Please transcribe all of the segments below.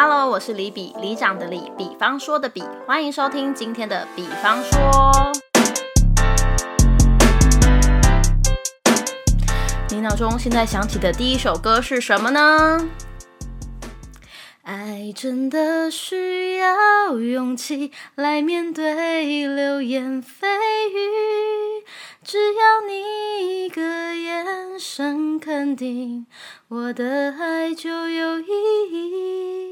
Hello，我是李比，李长的李，比方说的比，欢迎收听今天的比方说。你脑中现在想起的第一首歌是什么呢？爱真的需要勇气来面对流言蜚语，只要你一个眼神肯定，我的爱就有意义。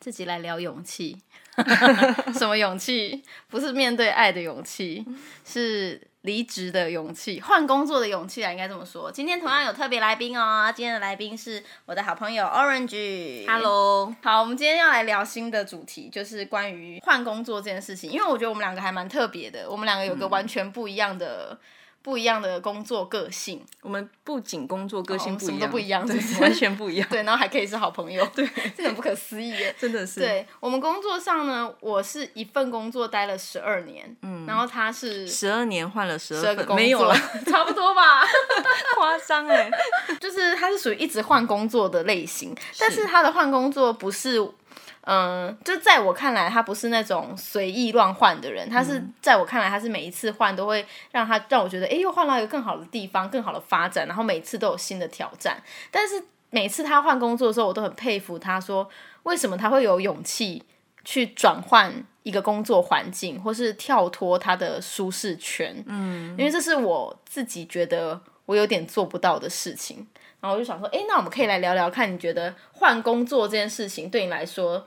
自己来聊勇气，什么勇气？不是面对爱的勇气，是离职的勇气，换工作的勇气啊，应该这么说。今天同样有特别来宾哦，今天的来宾是我的好朋友 Orange。Hello，好，我们今天要来聊新的主题，就是关于换工作这件事情。因为我觉得我们两个还蛮特别的，我们两个有个完全不一样的、不一样的工作个性，我们不仅工作个性哦什么都不一样对完全不一样，对，然后还可以是好朋友，对，这很不可思议耶。真的是。对我们工作上呢，我是一份工作待了十二年，嗯，然后他是十二年换了十二个工作，没有了，差不多吧。夸张哎。就是他是属于一直换工作的类型，但是他的换工作不是，嗯、就在我看来，他不是那种随意乱换的人，他是、在我看来，他是每一次换都会让他让我觉得，哎，又换到一个更好的地方，更好的发展，然后每次都有新的挑战。但是每次他换工作的时候，我都很佩服他说，为什么他会有勇气去转换一个工作环境，或是跳脱他的舒适圈。嗯，因为这是我自己觉得我有点做不到的事情。然后我就想说，哎，那我们可以来聊聊看，你觉得换工作这件事情对你来说，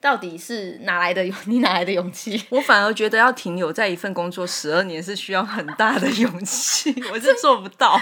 到底是哪来的勇？你哪来的勇气？我反而觉得要停留在一份工作十二年是需要很大的勇气，我是做不到，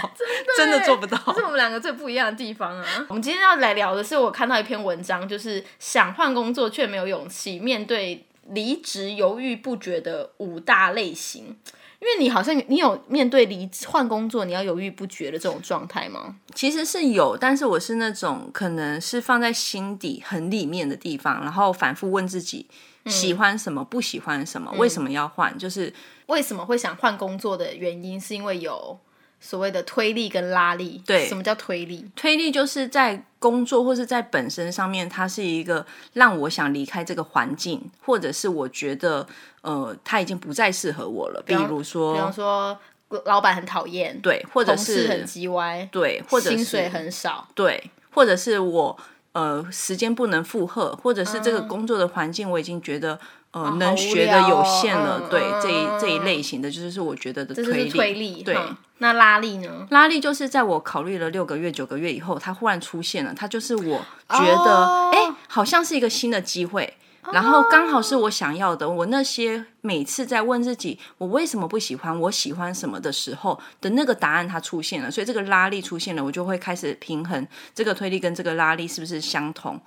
真的做不到。这是我们两个最不一样的地方啊！我们今天要来聊的是，我看到一篇文章，就是想换工作却没有勇气，面对离职犹豫不决的五大类型。因为你好像你有面对离职换工作你要犹豫不决的这种状态吗？其实是有，但是我是那种可能是放在心底很里面的地方，然后反复问自己喜欢什么，不喜欢什么，为什么要换，就是为什么会想换工作的原因，是因为有所谓的推力跟拉力。对什么叫推力？推力就是在工作或是在本身上面，它是一个让我想离开这个环境，或者是我觉得呃，它已经不再适合我了。比如说，比方说老板很讨厌，对，或者是很是叽歪，对，或者是薪水很少，对，或者是我呃时间不能负荷，或者是这个嗯工作的环境我已经觉得。呃，好能学的有限了，嗯对、嗯这一这一嗯类型的，就是我觉得的推力。推力。对，哈那拉力呢？拉力就是在我考虑了六个月、九个月以后，它忽然出现了，它就是我觉得，哦哎、好像是一个新的机会，然后刚好是我想要的。我那些每次在问自己我为什么不喜欢，我喜欢什么的时候的那个答案，它出现了，所以这个拉力出现了，我就会开始平衡这个推力跟这个拉力是不是相同。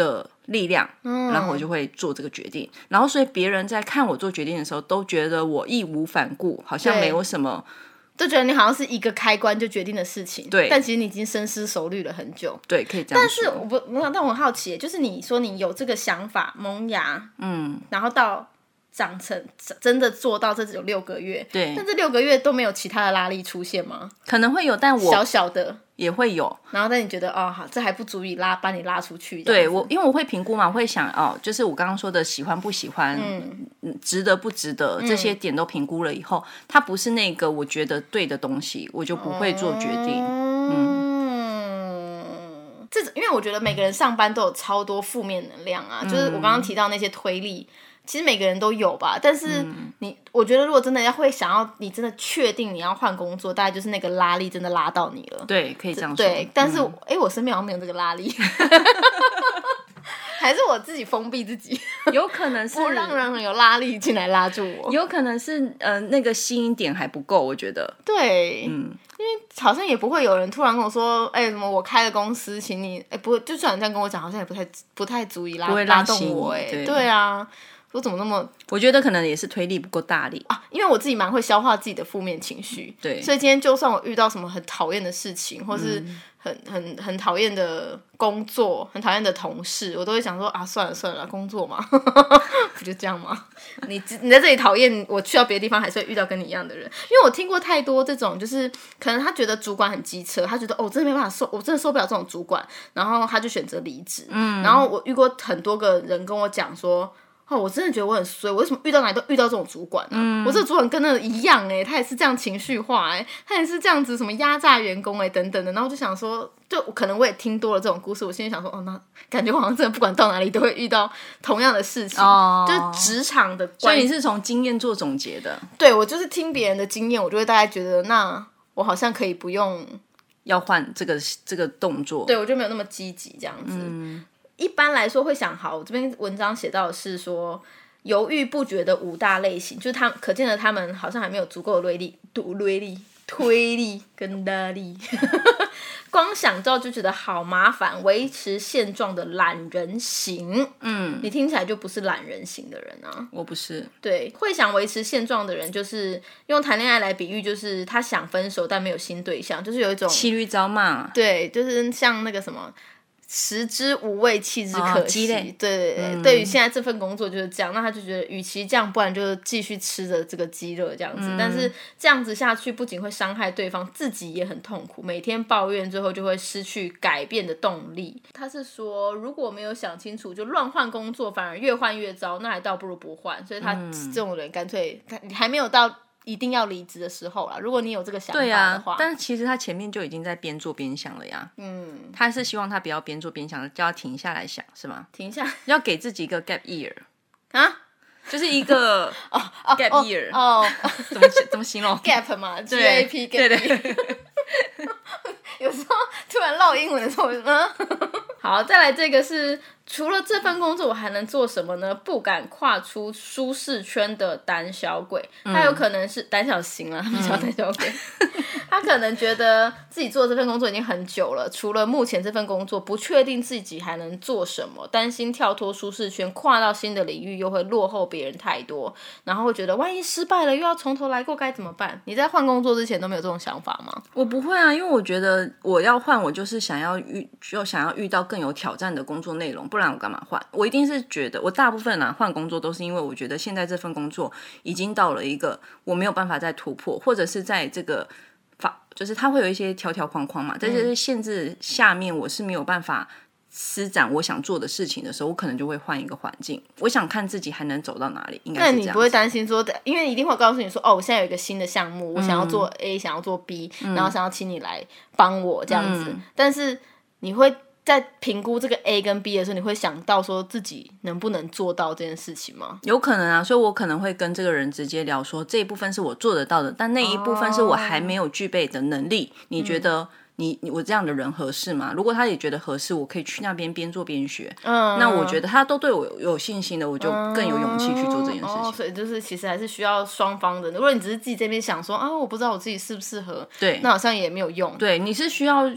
的力量，然后我就会做这个决定。然后，所以别人在看我做决定的时候，都觉得我义无反顾，好像没有什么就觉得你好像是一个开关就决定的事情，对但其实你已经深思熟虑了很久。对，可以这样说。但是我不，我但我很好奇，就是你说你有这个想法萌芽，嗯，然后到长成真的做到这只有六个月，对但这六个月都没有其他的拉力出现吗？可能会有，但我小小的，也会有。然后但你觉得哦好，这还不足以拉把你拉出去。对我，因为我会评估嘛，我会想哦，就是我刚刚说的喜欢不喜欢，嗯，值得不值得，这些点都评估了以后，它不是那个我觉得对的东西，我就不会做决定。嗯，这因为我觉得每个人上班都有超多负面能量啊，就是我刚刚提到那些推力。其实每个人都有吧，但是你，我觉得如果真的要会想要，你真的确定你要换工作，大概就是那个拉力真的拉到你了。对，可以这样说。对，但是嗯哎、我身边好像没有这个拉力，还是我自己封闭自己，有可能是不让人有拉力进来拉住我。有可能是呃那个吸引点还不够，我觉得。对，嗯，好像也不会有人突然跟我说，哎、什么我开了公司，请你，哎、不，就算你这样跟我讲，好像也不太不太足以拉拉动我、哎，对对啊，我怎么那么我觉得可能也是推力不够大力。啊？因为我自己蛮会消化自己的负面情绪，对所以今天就算我遇到什么很讨厌的事情，或是嗯很很很讨厌的工作，很讨厌的同事，我都会想说啊，算了算了，工作嘛，不就这样吗？你你在这里讨厌，我去到别的地方还是会遇到跟你一样的人，因为我听过太多这种，就是可能他觉得主管很机车，他觉得哦，我真的没办法受，我真的受不了这种主管，然后他就选择离职。嗯，然后我遇过很多个人跟我讲说。哦，我真的觉得我很衰，我为什么遇到哪里都遇到这种主管呢、我这个主管跟那个一样哎、他也是这样情绪化哎、他也是这样子什么压榨员工哎、等等的，然后我就想说，就可能我也听多了这种故事，我心里想说，哦，那感觉我好像真的不管到哪里都会遇到同样的事情，哦。就是职场的关所以你是从经验做总结的，对我就是听别人的经验，我就会大概觉得，那我好像可以不用，要换这个这个动作。对我就没有那么积极这样子。一般来说会想，好，我这边文章写到的是说。犹豫不决的五大类型，就是他可见的他们好像还没有足够的锐利、度锐利、推力跟拉力，光想到就觉得好麻烦，维持现状的懒人型。嗯，你听起来就不是懒人型的人啊。我不是，对，会想维持现状的人，就是用谈恋爱来比喻，就是他想分手但没有新对象，就是有一种骑驴找马。对，就是像那个什么。食之无味，弃之可惜。对对对，对于现在这份工作就是这样，那他就觉得，与其这样，不然就继续吃着这个鸡肉这样子。但是这样子下去，不仅会伤害对方，自己也很痛苦，每天抱怨，最后就会失去改变的动力。他是说，如果没有想清楚，就乱换工作，反而越换越糟，那还倒不如不换。所以他这种人干脆，他你还没有到一定要离职的时候啦。如果你有这个想法的话，但其实他前面就已经在边做边想了呀。嗯，他是希望他不要边做边想，叫他停下来想，是吗？停下要给自己一个 gap year，啊。就是一个 哦 gap year，、哦 怎么怎么形容，gap 嘛，G 对 A P 对 gap。对，有时候突然唠英文的时候，嗯。好，再来这个是除了这份工作，我还能做什么呢？不敢跨出舒适圈的胆小鬼，他有可能是胆小型啊，不叫胆小鬼。他可能觉得自己做这份工作已经很久了，除了目前这份工作，不确定自己还能做什么，担心跳脱舒适圈，跨到新的领域又会落后别人太多，然后会觉得万一失败了，又要从头来过，该怎么办？你在换工作之前都没有这种想法吗？我不会啊，因为我觉得我要换，我就是想要遇，就想要遇到更有挑战的工作内容，不然我干嘛换？我一定是觉得，我大部分啊换工作都是因为我觉得现在这份工作已经到了一个我没有办法再突破，或者是在这个法，就是它会有一些条条框框嘛，在这些限制下面，我是没有办法。施展我想做的事情的时候，我可能就会换一个环境。我想看自己还能走到哪里，应该那你不会。担心说，因为一定会告诉你说，哦，我现在有一个新的项目，我想要做 A，、想要做 B，、然后想要请你来帮我这样子。但是你会在评估这个 A 跟 B 的时候，你会想到说自己能不能做到这件事情吗？有可能啊，所以我可能会跟这个人直接聊说，这一部分是我做得到的，但那一部分是我还没有具备的能力。你觉得你你我这样的人合适吗？如果他也觉得合适，我可以去那边边做边学。嗯，那我觉得他都对我有有信心的，我就更有勇气去做这件事哦，情。所以就是其实还是需要双方的。如果你只是自己这边想说啊，我不知道我自己适不适合，对那好像也没有用。对，你是需要。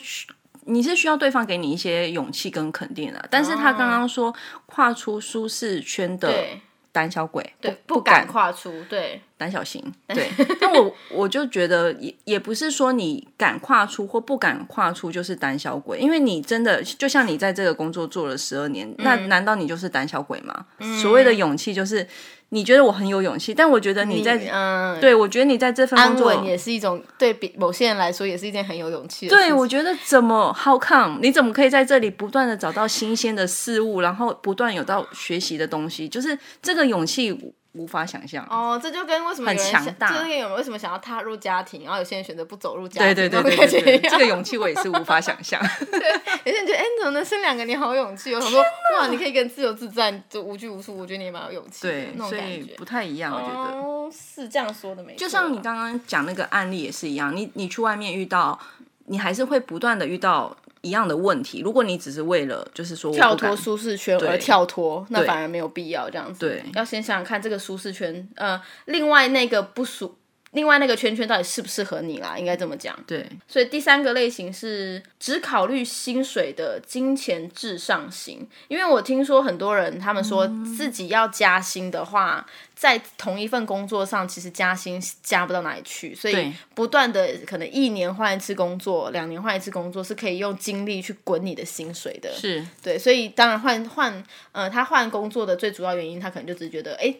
你是需要对方给你一些勇气跟肯定的，但是他刚刚说跨出舒适圈的对。胆小鬼，对，不不敢跨出，对，胆小型，对。但我我就觉得也也不是说你敢跨出或不敢跨出就是胆小鬼，因为你真的就像你在这个工作做了十二年，那嗯难道你就是胆小鬼吗？所谓的勇气就是你觉得我很有勇气，但我觉得你在嗯，对我觉得你在这份工作也是一种对比某些人来说也是一件很有勇气的。对，我觉得怎么 how come？你怎么可以在这里不断的找到新鲜的事物，然后不断有到学习的东西？就是这个勇气无无法想象。哦，这就跟为什么很强大这就跟有人为什么想要踏入家庭，然后有些人选择不走入家庭，对对对对对，这个勇气我也是无法想象。有些人觉得，哎、你怎么能生两个？你好有勇气哦！我想说，哇，你可以跟自由自在，就无拘无束，我觉得你也蛮有勇气的对，那种所感觉。以不太一样，我觉得。哦，是这样说的，没错。就像你刚刚讲那个案例也是一样，你你去外面遇到，你还是会不断的遇到一样的问题。如果你只是为了就是说跳脱舒适圈而跳脱，那反而没有必要这样子。对要先想想看这个舒适圈，呃，另外那个不舒另外那个圈圈到底适不适合你啦，应该这么讲。对，所以第三个类型是只考虑薪水的金钱至上型，因为我听说很多人他们说自己要加薪的话，在同一份工作上其实加薪加不到哪里去，所以不断的可能一年换一次工作，两年换一次工作是可以用精力去滚你的薪水的。是对，所以当然换换呃，他换工作的最主要原因，他可能就只觉得，哎，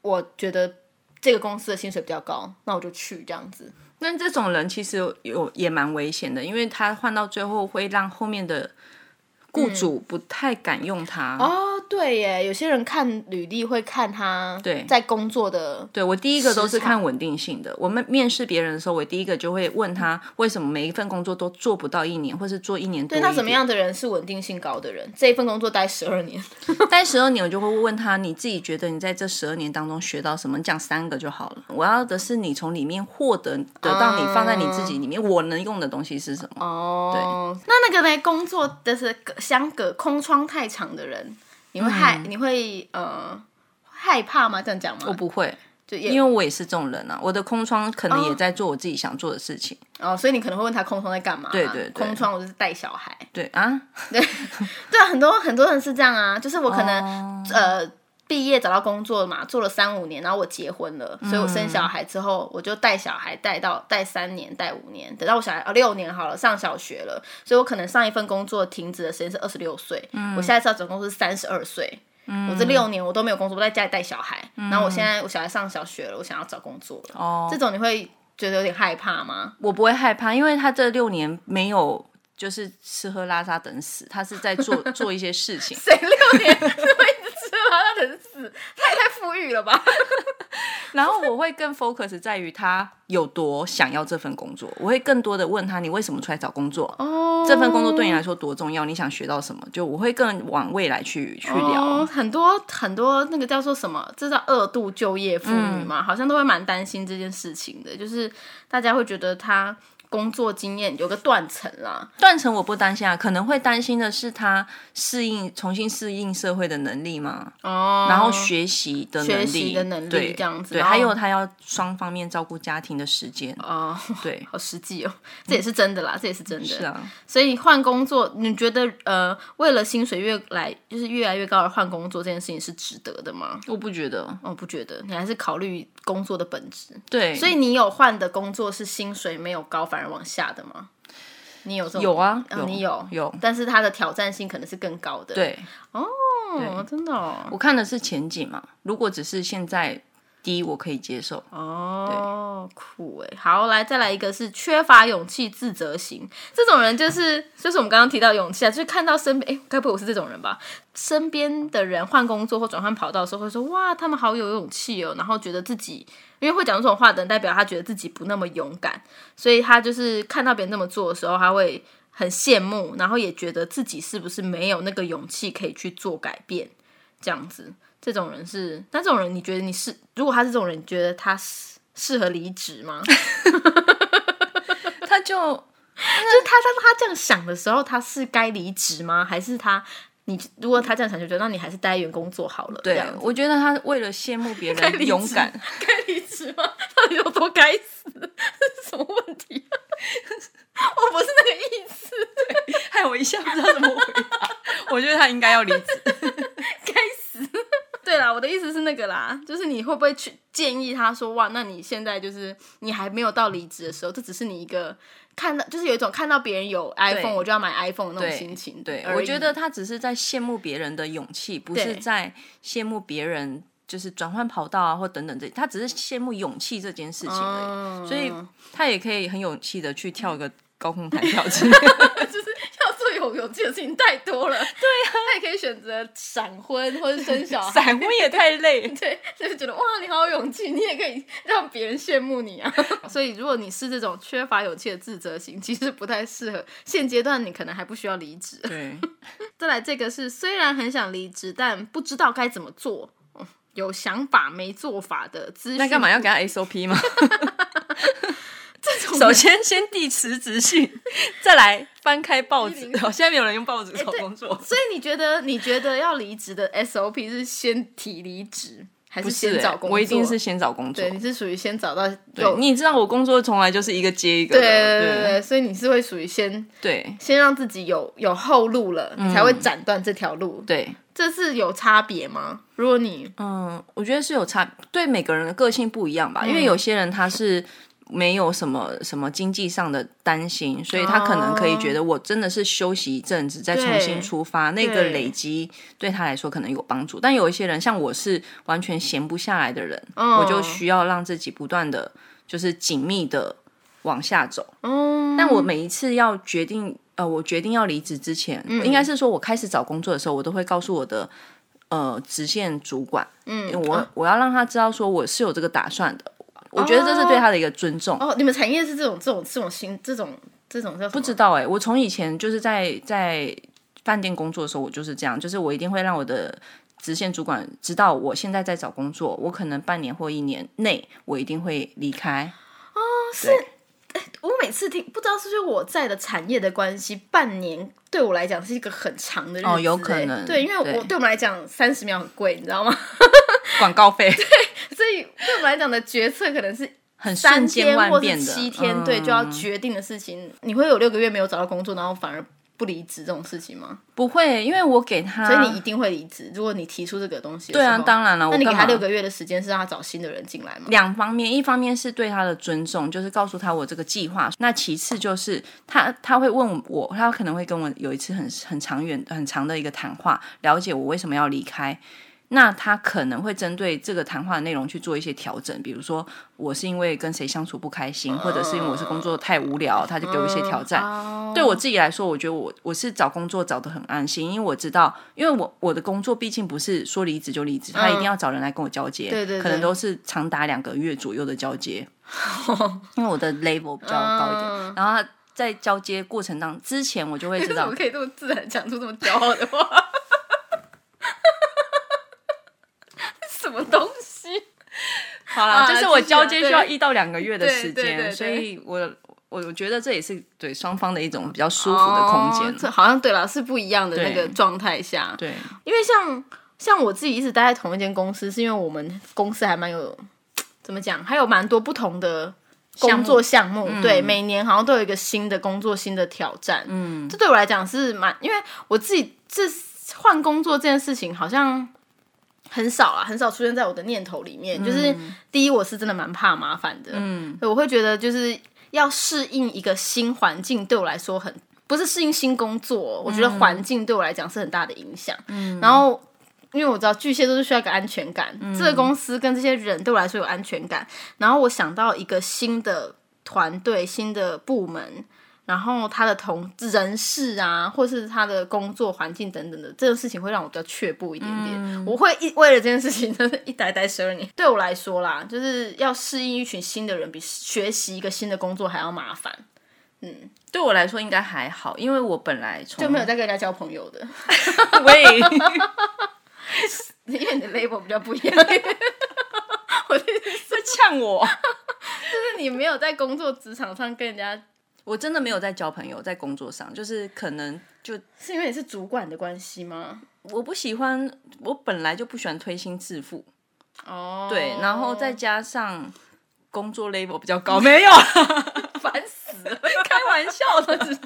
我觉得这个公司的薪水比较高，那我就去这样子。那这种人其实有也蛮危险的，因为他换到最后会让后面的雇主不太敢用他。哦，对耶，有些人看履历会看他对在工作的，对我第一个都是看稳定性的。我们面试别人的时候，我第一个就会问他为什么每一份工作都做不到一年，或是做一年多。那什么样的人是稳定性高的人？这一份工作待十二年，待十二年，我就会问他，你自己觉得你在这十二年当中学到什么？你讲三个就好了。我要的是你从里面获得得到你放在你自己里面我能用的东西是什么？哦，对那那个呢？工作的是相隔空窗太长的人，你会害、你会呃害怕吗？这样讲吗？我不会，就因为我也是这种人啊。我的空窗可能也在做我自己想做的事情。哦，所以你可能会问他空窗在干嘛？对对对空窗我就是带小孩。对啊，对啊，很多很多人是这样啊，就是我可能、哦呃毕业找到工作嘛，做了三五年，然后我结婚了，所以我生小孩之后，我就带小孩带到带三年带五年，等到我小孩哦六年好了，上小学了，所以我可能上一份工作停止的时间是二十六岁，我下一次要找工作是三十二岁。我这六年我都没有工作，我在家里带小孩，然后我现在我小孩上小学了，我想要找工作了。哦这种你会觉得有点害怕吗？我不会害怕，因为他这六年没有就是吃喝拉撒等死，他是在做 做一些事情。谁六年？他等死，他也太富裕了吧？然后我会更 focus 在于他有多想要这份工作，我会更多的问他你为什么出来找工作？哦这份工作对你来说多重要？你想学到什么？就我会更往未来去去聊。哦，很多很多那个叫做什么？这叫二度就业妇女嘛，好像都会蛮担心这件事情的，就是大家会觉得她工作经验有个断层啦。断层我不担心啊，可能会担心的是他适应重新适应社会的能力嘛，哦，然后学习的能力，学习的能力这样子对还有他要双方面照顾家庭的时间，哦，对，好实际哦，这也是真的啦，这也是真的。是啊，所以换工作，你觉得呃，为了薪水越来就是越来越高而换工作这件事情是值得的吗？我不觉得，我不觉得，你还是考虑工作的本质。对，所以你有换的工作是薪水没有高反而往下的吗？你有有啊，你有。有，但是它的挑战性可能是更高的。，对，哦，真的哦，我看的是前景嘛，如果只是现在低，我可以接受。哦，酷哎，好，来再来一个是缺乏勇气、自责型，这种人就是就是我们刚刚提到勇气啊，就是看到身边，哎，该不会我是这种人吧？身边的人换工作或转换跑道的时候，会说哇，他们好有勇气哦，然后觉得自己因为会讲这种话的，代表他觉得自己不那么勇敢，所以他就是看到别人那么做的时候，他会很羡慕，然后也觉得自己是不是没有那个勇气可以去做改变，这样子。这种人是，那这种人你觉得你是，如果他是这种人，你觉得他适适合离职吗？他就就是他当他这样想的时候，他是该离职吗？还是他你如果他这样想，就觉得那你还是待在原工作好了。这对我觉得他为了羡慕别人 勇敢，该离职吗？到底有多该死？这是什么问题？我不是那个意思，害我一下不知道怎么回答。我觉得他应该要离职。对啦，我的意思是那个啦，就是你会不会去建议他说，哇，那你现在就是你还没有到离职的时候，这只是你一个看到，就是有一种看到别人有 iPhone，我就要买 iPhone 的那种心情。对，我觉得他只是在羡慕别人的勇气，不是在羡慕别人就是转换跑道啊或等等这，他只是羡慕勇气这件事情而已。嗯所以他也可以很勇气的去跳个高空弹跳之类的。有勇气的事情太多了。对啊，他也可以选择闪婚或者生小孩。闪婚也太累。对，就是觉得哇，你好有勇气，你也可以让别人羡慕你啊。所以，如果你是这种缺乏勇气的自责型，其实不太适合。现阶段你可能还不需要离职。对，再来，这个是虽然很想离职，但不知道该怎么做，有想法没做法的资讯。那干嘛要给他 SOP 吗？首先先递辞职信，再来翻开报纸。104哦，现在没有人用报纸找工作。所以你觉得，你觉得要离职的 SOP 是先提离职，还是先找工作？我一定是先找工作。对，你是属于先找到对，有。你知道我工作从来就是一个接一个对的，对对对，所以你是会属于先对先让自己有有后路了，你才会斩断这条路。对，这是有差别吗？如果你嗯，我觉得是有差，对每个人的个性不一样吧，嗯因为有些人他是。没有什么什么经济上的担心，所以他可能可以觉得我真的是休息一阵子再重新出发，那个累积对他来说可能有帮助。但有一些人像我是完全闲不下来的人，我就需要让自己不断的就是紧密的往下走。嗯，但我每一次要决定，呃，我决定要离职之前，应该是说我开始找工作的时候，我都会告诉我的呃直线主管，嗯，我我要让他知道说我是有这个打算的。我觉得这是对他的一个尊重。哦，你们产业是这种这种这种新这种这种叫不知道哎、我从以前就是在在饭店工作的时候，我就是这样，就是我一定会让我的直线主管知道我现在在找工作，我可能半年或一年内我一定会离开。哦，是。我每次听，不知道是不是我在的产业的关系，半年对我来讲是一个很长的日子、哦有可能对，因为我对对我们来讲三十秒很贵，你知道吗？广告费对所以来讲的决策可能是很三瞬间或万变的，是七天，对，就要决定的事情，你会有六个月没有找到工作，然后反而不离职这种事情吗？不会，因为我给他，所以你一定会离职，如果你提出这个东西对啊，当然了，那你给他六个月的时间是让他找新的人进来吗？两方面，一方面是对他的尊重，就是告诉他我这个计划。那其次就是他他会问我，他可能会跟我有一次很很长远、很长的一个谈话，了解我为什么要离开。那他可能会针对这个谈话的内容去做一些调整，比如说我是因为跟谁相处不开心，或者是因为我是工作太无聊，他就给我一些挑战。哦对我自己来说，我觉得我我是找工作找的很安心，因为我知道，因为我我的工作毕竟不是说离职就离职，他一定要找人来跟我交接，对对对可能都是长达两个月左右的交接，因为我的 level 比较高一点，嗯然后他在交接过程当之前，我就会知道 你怎么可以这么自然讲出这么骄傲的话？什么东西？好啦，啊就是我交接需要一到两个月的时间，所以我我我觉得这也是对双方的一种比较舒服的空间。哦这好像对了，是不一样的那个状态下。对，因为像像我自己一直待在同一间公司，是因为我们公司还蛮有怎么讲，还有蛮多不同的工作项目。对，每年好像都有一个新的工作、新的挑战。嗯，这对我来讲是蛮，因为我自己这换工作这件事情好像。很少啊，很少出现在我的念头里面。就是第一，我是真的蛮怕麻烦的，嗯，我会觉得就是要适应一个新环境，对我来说很不是适应新工作，我觉得环境对我来讲是很大的影响。嗯，然后因为我知道巨蟹都是需要一个安全感，这个公司跟这些人对我来说有安全感。然后我想到一个新的团队、新的部门。然后他的同人事啊，或是他的工作环境等等的，这个事情会让我比较却步一点点。我会一为了这件事情，真的一待待十二年。对我来说啦，就是要适应一群新的人，比学习一个新的工作还要麻烦。对我来说应该还好，因为我本来从就没有在跟人家交朋友的，喂，因为你的 label 比较不一样。我在呛我。就是你没有在工作职场上跟人家，我真的没有在交朋友，在工作上，就是可能就是因为你是主管的关系吗？我不喜欢，我本来就不喜欢推心置腹，哦，对，然后再加上工作 level 比较高，没有，烦死了。开玩笑的，只是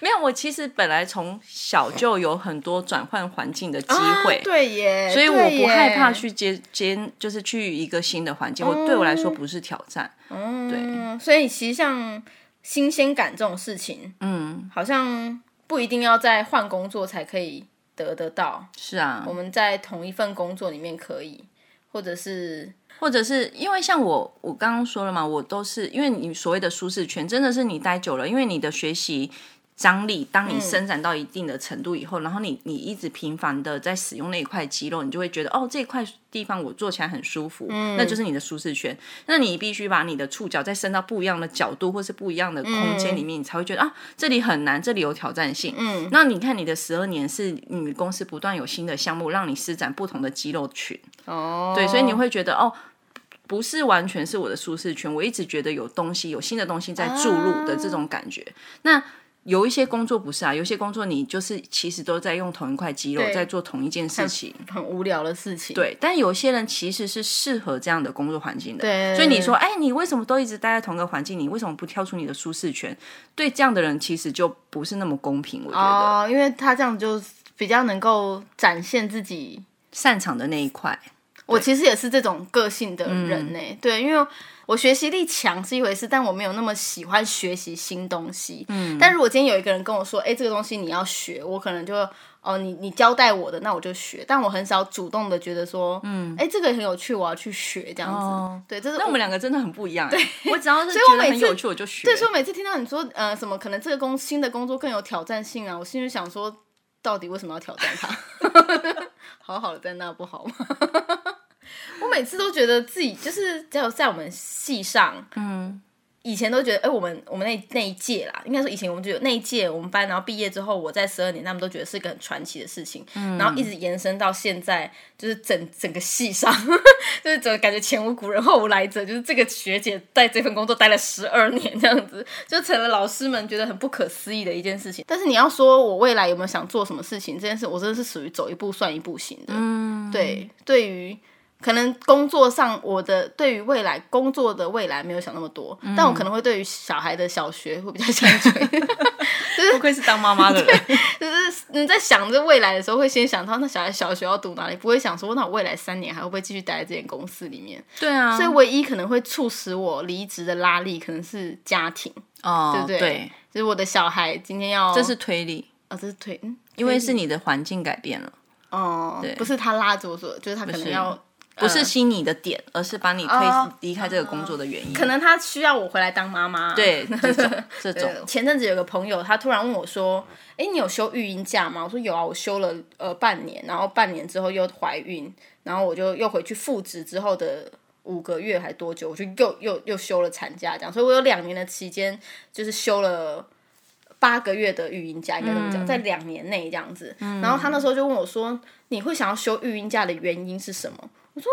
没有。我其实本来从小就有很多转换环境的机会，啊对耶，所以我不害怕去接接，就是去一个新的环境，我对我来说不是挑战。嗯，所以其实像新鲜感这种事情，嗯，好像不一定要在换工作才可以得得到。是啊我，们在同一份工作里面可以，或者是或者是因为像我，我刚刚说了嘛，我都是因为你所谓的舒适圈，真的是你待久了，因为你的学习张力，当你伸展到一定的程度以后，然后你你一直频繁的在使用那一块肌肉，你就会觉得哦，这一块地方我做起来很舒服，那就是你的舒适圈。那你必须把你的触角再伸到不一样的角度，或是不一样的空间里面，你才会觉得啊，这里很难，这里有挑战性。嗯，那你看你的十二年是你们公司不断有新的项目，让你施展不同的肌肉群。哦，对，所以你会觉得哦，不是完全是我的舒适圈，我一直觉得有东西，有新的东西在注入的这种感觉。那有一些工作不是啊，有些工作你就是其实都在用同一块肌肉在做同一件事情。很无聊的事情。对，但有些人其实是适合这样的工作环境的。对所以你说，哎，你为什么都一直待在同一个环境？你为什么不跳出你的舒适圈？对这样的人，其实就不是那么公平。我觉得、哦，因为他这样就比较能够展现自己。擅长的那一块，我其实也是这种个性的人呢、嗯对，因为我学习力强是一回事，但我没有那么喜欢学习新东西。嗯，但如果今天有一个人跟我说，哎、这个东西你要学，我可能就哦，你你交代我的，那我就学。但我很少主动的觉得说，嗯，哎、这个很有趣，我要去学这样子。哦对，这是那我们两个真的很不一样、欸。我只要是 觉以我每次得很有趣，我就学。对，所以我每次听到你说，呃，什么可能这个工新的工作更有挑战性啊，我心里想说，到底为什么要挑战它？好好的在那不好吗？我每次都觉得自己就是只有在我们系上，嗯，以前都觉得，哎、我们我们那那一届啦，应该说以前我们就有那一届我们班，然后毕业之后，我在十二年，他们都觉得是一个很传奇的事情，然后一直延伸到现在，就是整整个系上，就是整个感觉前无古人后无来者，就是这个学姐在这份工作待了十二年，这样子就成了老师们觉得很不可思议的一件事情。但是你要说我未来有没有想做什么事情，这件事我真的是属于走一步算一步型的。嗯，对，对于。可能工作上，我的对于未来工作的未来没有想那么多，但我可能会对于小孩的小学会比较想追，不愧是当妈妈的人。就是你在想着未来的时候，会先想到那小孩小学要读哪里，不会想说那我未来三年还会不会继续待在这间公司里面。对啊，所以唯一可能会促使我离职的拉力，可能是家庭，哦，对不对？就是我的小孩今天要，这是推理，哦，这是推，嗯，因为是你的环境改变了，哦，不是他拉着我说，就是他可能要。不是吸你的点，而是把你推哦离开这个工作的原因。可能他需要我回来当妈妈。对 这种这种，前阵子有个朋友，他突然问我说：“哎，你有休育婴假吗？”我说有啊，我休了呃半年，然后半年之后又怀孕，然后我就又回去复职之后的五个月还多久，我就又又又休了产假，这样，所以我有两年的期间就是休了。八个月的育婴假应该这么讲，在两年内这样子。然后他那时候就问我说：“你会想要休育婴假的原因是什么？”我说：“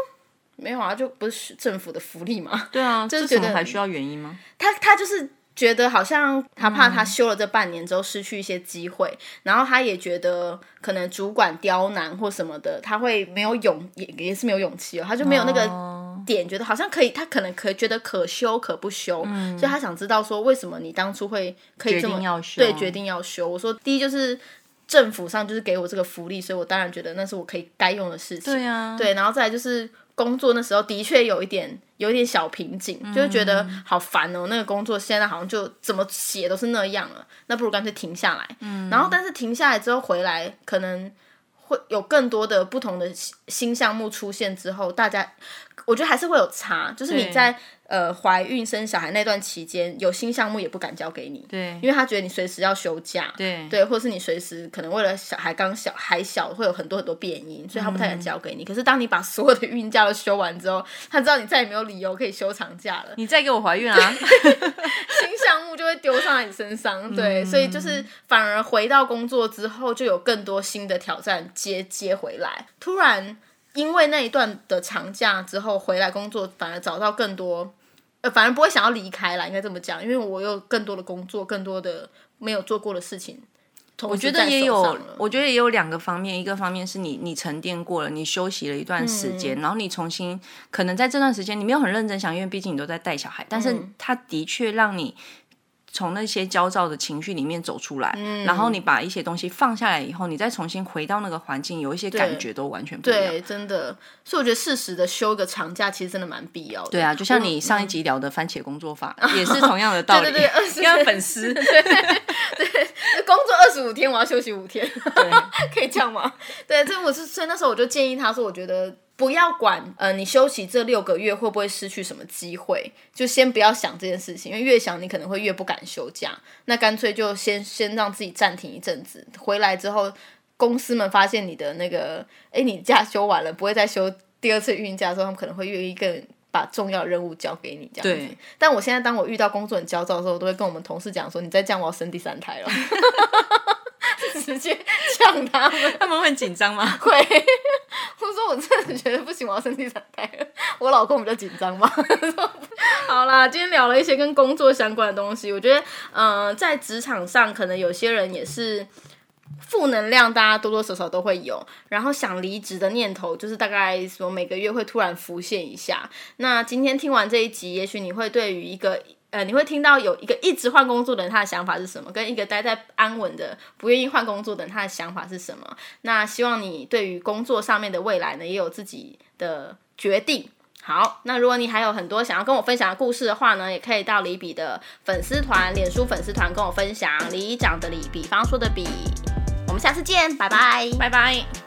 没有啊，就不是政府的福利嘛。”对啊，这 就觉得还需要原因吗？他他就是觉得好像他怕他休了这半年之后失去一些机会，然后他也觉得可能主管刁难或什么的，他会没有勇也也是没有勇气哦，他就没有那个点，觉得好像可以，他可能可觉得可修可不休，所以他想知道说为什么你当初会可以这么对决定要修。我说第一就是。政府上就是给我这个福利，所以我当然觉得那是我可以该用的事情。对啊，对，然后再来就是工作那时候的确有一点有一点小瓶颈，就是觉得好烦哦，那个工作现在好像就怎么写都是那样了，那不如干脆停下来。嗯，然后但是停下来之后回来，可能会有更多的不同的新新项目出现之后，大家我觉得还是会有差，就是你在呃怀孕生小孩那段期间，有新项目也不敢交给你，对因为他觉得你随时要休假，对对，或是你随时可能为了小孩刚小还小，会有很多很多变因，所以他不嗯太敢交给你。可是当你把所有的孕假都休完之后，他知道你再也没有理由可以休长假了，你再给我怀孕啊！新项目就会丢上来你身上。嗯对，所以就是反而回到工作之后，就有更多新的挑战接接回来。突然因为那一段的长假之后回来工作，反而找到更多。呃，反而不会想要离开了，应该这么讲，因为我有更多的工作，更多的没有做过的事情。我我觉得也有，我觉得也有两个方面，一个方面是你你沉淀过了，你休息了一段时嗯间，然后你重新可能在这段时间你没有很认真想，因为毕竟你都在带小孩，但是嗯它的确让你从那些焦躁的情绪里面走出来，嗯然后你把一些东西放下来以后，你再重新回到那个环境，有一些感觉都完全不一样。对，真的，所以我觉得适时的休一个长假，其实真的蛮必要的。对啊，就像你上一集聊的番茄工作法，也是同样的道理。对对对，因为粉丝对对工作二十五天，我要休息五天，对 可以这样吗？对，这我是所以那时候我就建议他说，我觉得不要管呃你休息这六个月会不会失去什么机会，就先不要想这件事情，因为越想你可能会越不敢休假，那干脆就先先让自己暂停一阵子，回来之后公司们发现你的那个，哎，你假休完了，不会再休第二次孕假的时候，他们可能会愿意更。把重要任务交给你，这样子对。但我现在当我遇到工作很焦躁的时候，我都会跟我们同事讲说：“你再这样，我要生第三胎了。”直接呛他们。他们会紧张吗？会，我说我真的觉得不行，我要生第三胎了。我老公比较紧张吧，好啦，今天聊了一些跟工作相关的东西。我觉得，嗯，在职场上，可能有些人也是负能量，大家多多少少都会有。然后想离职的念头，就是大概说每个月会突然浮现一下。那今天听完这一集，也许你会对于一个。呃，你会听到有一个一直换工作的人，他的想法是什么？跟一个待在安稳的、不愿意换工作的人，他的想法是什么？那希望你对于工作上面的未来呢，也有自己的决定。好，那如果你还有很多想要跟我分享的故事的话呢，也可以到李比的粉丝团、脸书粉丝团跟我分享。李长的李，比方说的比，我们下次见，拜拜，拜拜。